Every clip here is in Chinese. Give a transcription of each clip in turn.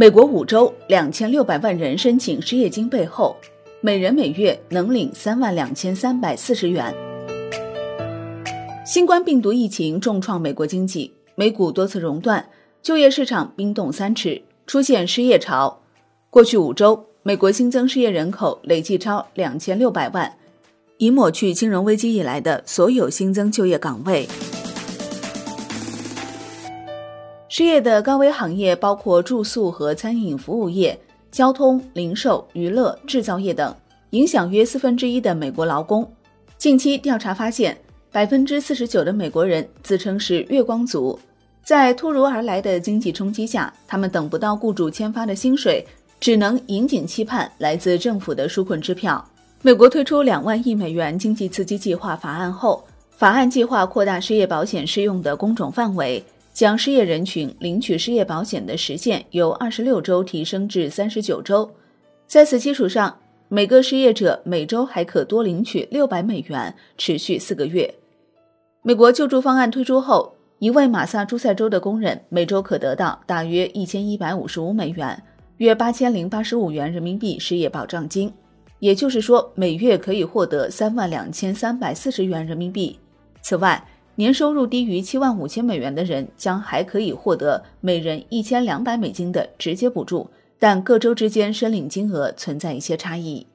美国五州两千六百万人申请失业金背后，每人每月能领三万两千三百四十元。新冠病毒疫情重创美国经济，美股多次熔断，就业市场冰冻三尺，出现失业潮。过去五周，美国新增失业人口累计超两千六百万，已抹去金融危机以来的所有新增就业岗位。失业的高危行业包括住宿和餐饮服务业、交通、零售、娱乐、制造业等，影响约四分之一的美国劳工。近期调查发现，百分之四十九的美国人自称是月光族，在突如而来的经济冲击下，他们等不到雇主签发的薪水，只能引颈期盼来自政府的纾困支票。美国推出两万亿美元经济刺激计划法案后，法案计划扩大失业保险适用的工种范围。将失业人群领取失业保险的时限由二十六周提升至三十九周，在此基础上，每个失业者每周还可多领取六百美元，持续四个月。美国救助方案推出后，一位马萨诸塞州的工人每周可得到大约一千一百五十五美元，约八千零八十五元人民币失业保障金，也就是说，每月可以获得三万两千三百四十元人民币。此外，年收入低于七万五千美元的人将还可以获得每人一千两百美金的直接补助，但各州之间申领金额存在一些差异。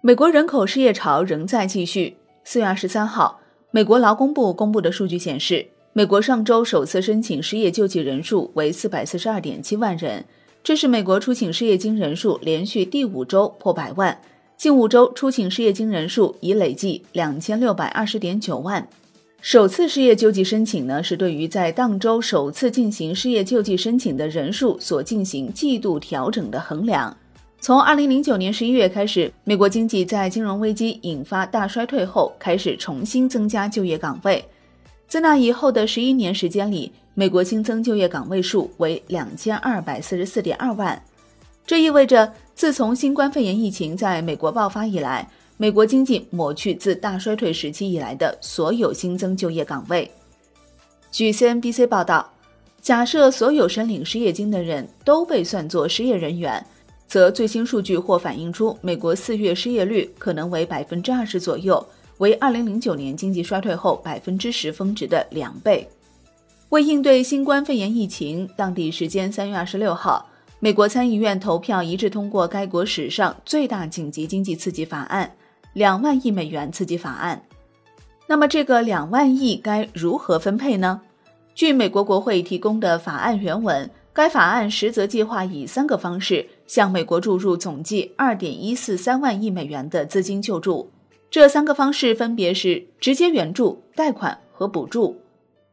美国人口失业潮仍在继续。四月二十三号，美国劳工部公布的数据显示，美国上周首次申请失业救济人数为四百四十二点七万人，这是美国出请失业金人数连续第五周破百万。近五周出请失业金人数已累计两千六百二十点九万。首次失业救济申请呢，是对于在当周首次进行失业救济申请的人数所进行季度调整的衡量。从二零零九年十一月开始，美国经济在金融危机引发大衰退后，开始重新增加就业岗位。自那以后的十一年时间里，美国新增就业岗位数为两千二百四十四点二万。这意味着，自从新冠肺炎疫情在美国爆发以来。美国经济抹去自大衰退时期以来的所有新增就业岗位。据 CNBC 报道，假设所有申领失业金的人都被算作失业人员，则最新数据或反映出美国四月失业率可能为百分之二十左右，为二零零九年经济衰退后百分之十峰值的两倍。为应对新冠肺炎疫情，当地时间三月二十六号，美国参议院投票一致通过该国史上最大紧急经济刺激法案。两万亿美元刺激法案，那么这个两万亿该如何分配呢？据美国国会提供的法案原文，该法案实则计划以三个方式向美国注入总计二点一四三万亿美元的资金救助。这三个方式分别是直接援助、贷款和补助。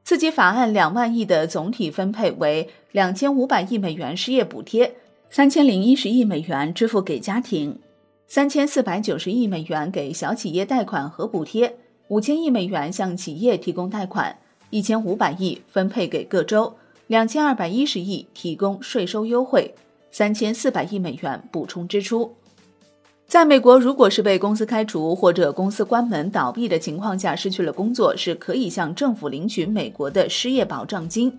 刺激法案两万亿的总体分配为两千五百亿美元失业补贴，三千零一十亿美元支付给家庭。三千四百九十亿美元给小企业贷款和补贴，五千亿美元向企业提供贷款，一千五百亿分配给各州，两千二百一十亿提供税收优惠，三千四百亿美元补充支出。在美国，如果是被公司开除或者公司关门倒闭的情况下失去了工作，是可以向政府领取美国的失业保障金。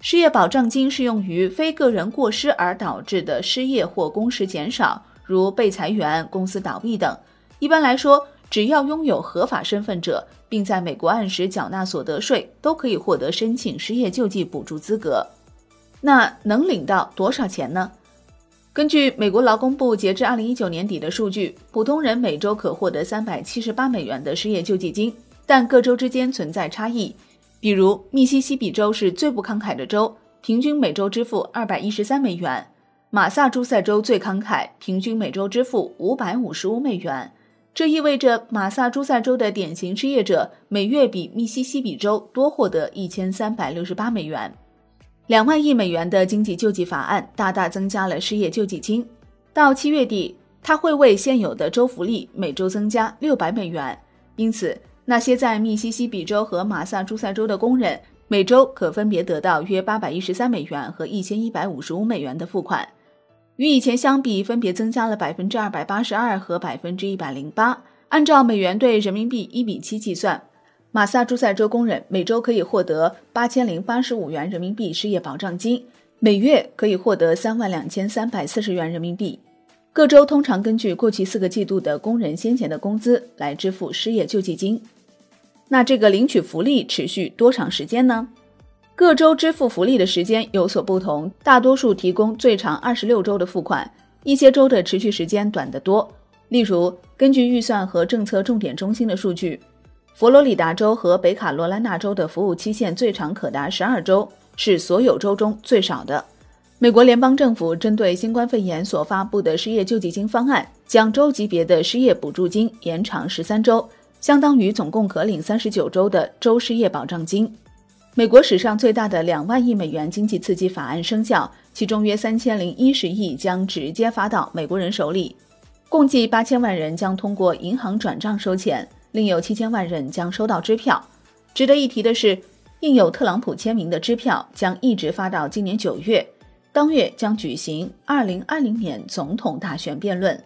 失业保障金适用于非个人过失而导致的失业或工时减少。如被裁员、公司倒闭等，一般来说，只要拥有合法身份者，并在美国按时缴纳所得税，都可以获得申请失业救济补助资格。那能领到多少钱呢？根据美国劳工部截至二零一九年底的数据，普通人每周可获得三百七十八美元的失业救济金，但各州之间存在差异。比如，密西西比州是最不慷慨的州，平均每周支付二百一十三美元。马萨诸塞州最慷慨，平均每周支付五百五十五美元。这意味着马萨诸塞州的典型失业者每月比密西西比州多获得一千三百六十八美元。两万亿美元的经济救济法案大大增加了失业救济金。到七月底，它会为现有的州福利每周增加六百美元。因此，那些在密西西比州和马萨诸塞州的工人每周可分别得到约八百一十三美元和一千一百五十五美元的付款。与以前相比，分别增加了百分之二百八十二和百分之一百零八。按照美元兑人民币一比七计算，马萨诸塞州工人每周可以获得八千零八十五元人民币失业保障金，每月可以获得三万两千三百四十元人民币。各州通常根据过去四个季度的工人先前的工资来支付失业救济金。那这个领取福利持续多长时间呢？各州支付福利的时间有所不同，大多数提供最长二十六周的付款，一些州的持续时间短得多。例如，根据预算和政策重点中心的数据，佛罗里达州和北卡罗来纳州的服务期限最长可达十二周，是所有州中最少的。美国联邦政府针对新冠肺炎所发布的失业救济金方案，将州级别的失业补助金延长十三周，相当于总共可领三十九周的州失业保障金。美国史上最大的两万亿美元经济刺激法案生效，其中约三千零一十亿将直接发到美国人手里，共计八千万人将通过银行转账收钱，另有七千万人将收到支票。值得一提的是，印有特朗普签名的支票将一直发到今年九月，当月将举行二零二零年总统大选辩论。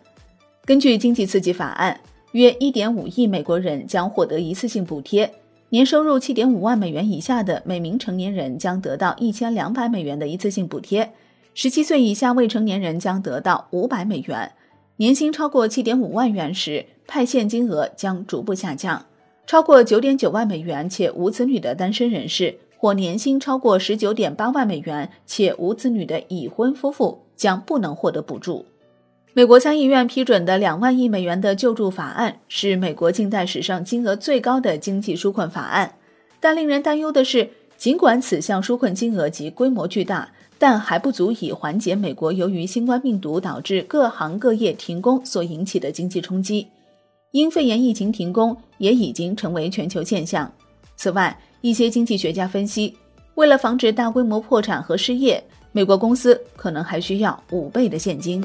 根据经济刺激法案，约一点五亿美国人将获得一次性补贴。年收入七点五万美元以下的每名成年人将得到一千两百美元的一次性补贴，十七岁以下未成年人将得到五百美元。年薪超过七点五万元时，派现金额将逐步下降。超过九点九万美元且无子女的单身人士，或年薪超过十九点八万美元且无子女的已婚夫妇将不能获得补助。美国参议院批准的两万亿美元的救助法案是美国近代史上金额最高的经济纾困法案，但令人担忧的是，尽管此项纾困金额及规模巨大，但还不足以缓解美国由于新冠病毒导致各行各业停工所引起的经济冲击。因肺炎疫情停工也已经成为全球现象。此外，一些经济学家分析，为了防止大规模破产和失业，美国公司可能还需要五倍的现金。